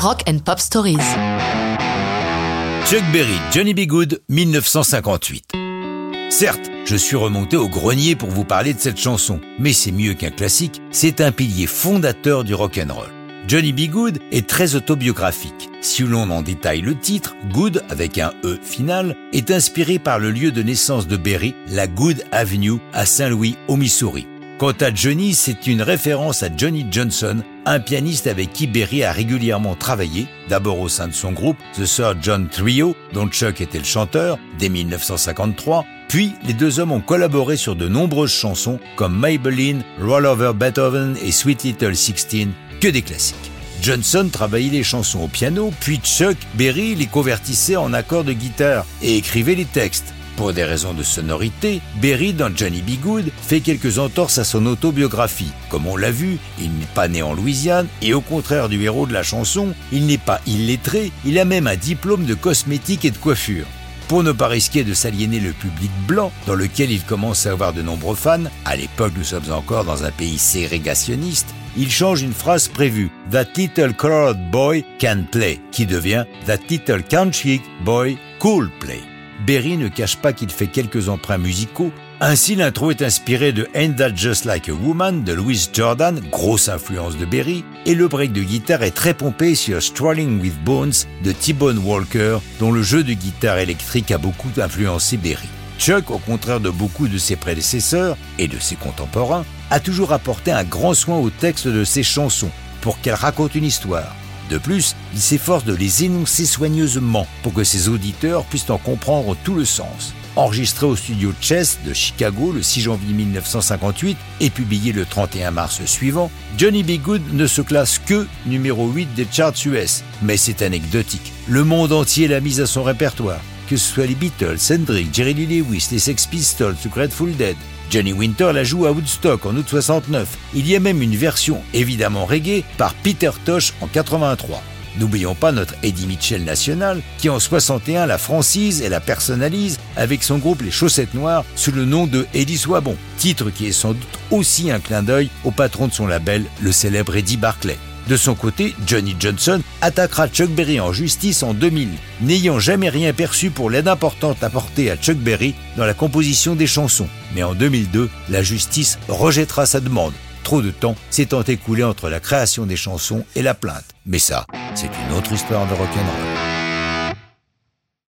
Rock and Pop Stories. Chuck Berry, Johnny B. Good, 1958. Certes, je suis remonté au grenier pour vous parler de cette chanson, mais c'est mieux qu'un classique, c'est un pilier fondateur du rock and roll. Johnny B. Good est très autobiographique. Si l'on en détaille le titre, Good, avec un E final, est inspiré par le lieu de naissance de Berry, la Good Avenue à Saint-Louis, au Missouri. Quant à Johnny, c'est une référence à Johnny Johnson, un pianiste avec qui Berry a régulièrement travaillé, d'abord au sein de son groupe, The Sir John Trio, dont Chuck était le chanteur, dès 1953, puis les deux hommes ont collaboré sur de nombreuses chansons comme Maybelline, Roll Over Beethoven et Sweet Little Sixteen, que des classiques. Johnson travaillait les chansons au piano, puis Chuck Berry les convertissait en accords de guitare et écrivait les textes. Pour des raisons de sonorité, Berry, dans Johnny B. Good, fait quelques entorses à son autobiographie. Comme on l'a vu, il n'est pas né en Louisiane et au contraire du héros de la chanson, il n'est pas illettré, il a même un diplôme de cosmétique et de coiffure. Pour ne pas risquer de s'aliéner le public blanc, dans lequel il commence à avoir de nombreux fans, à l'époque nous sommes encore dans un pays ségrégationniste, il change une phrase prévue, That little colored boy can play, qui devient That little country boy cool play. Berry ne cache pas qu'il fait quelques emprunts musicaux. Ainsi, l'intro est inspiré de Ain't That Just Like a Woman de Louis Jordan, grosse influence de Berry, et le break de guitare est très pompé sur Strolling with Bones de T-Bone Walker, dont le jeu de guitare électrique a beaucoup influencé Berry. Chuck, au contraire de beaucoup de ses prédécesseurs et de ses contemporains, a toujours apporté un grand soin au texte de ses chansons pour qu'elles racontent une histoire. De plus, il s'efforce de les énoncer soigneusement pour que ses auditeurs puissent en comprendre tout le sens. Enregistré au studio Chess de Chicago le 6 janvier 1958 et publié le 31 mars suivant, Johnny B. Good ne se classe que numéro 8 des charts US. Mais c'est anecdotique. Le monde entier l'a mise à son répertoire. Que ce soit les Beatles, Hendrix, Jerry Lee Lewis, les Sex Pistols ou Grateful Dead, Johnny Winter la joue à Woodstock en août 69. Il y a même une version évidemment reggae par Peter Tosh en 83. N'oublions pas notre Eddie Mitchell national qui en 61 la francise et la personnalise avec son groupe Les Chaussettes Noires sous le nom de Eddie Soibon, titre qui est sans doute aussi un clin d'œil au patron de son label, le célèbre Eddie Barclay. De son côté, Johnny Johnson attaquera Chuck Berry en justice en 2000, n'ayant jamais rien perçu pour l'aide importante apportée à Chuck Berry dans la composition des chansons. Mais en 2002, la justice rejettera sa demande. Trop de temps s'étant écoulé entre la création des chansons et la plainte. Mais ça, c'est une autre histoire de rock'n'roll.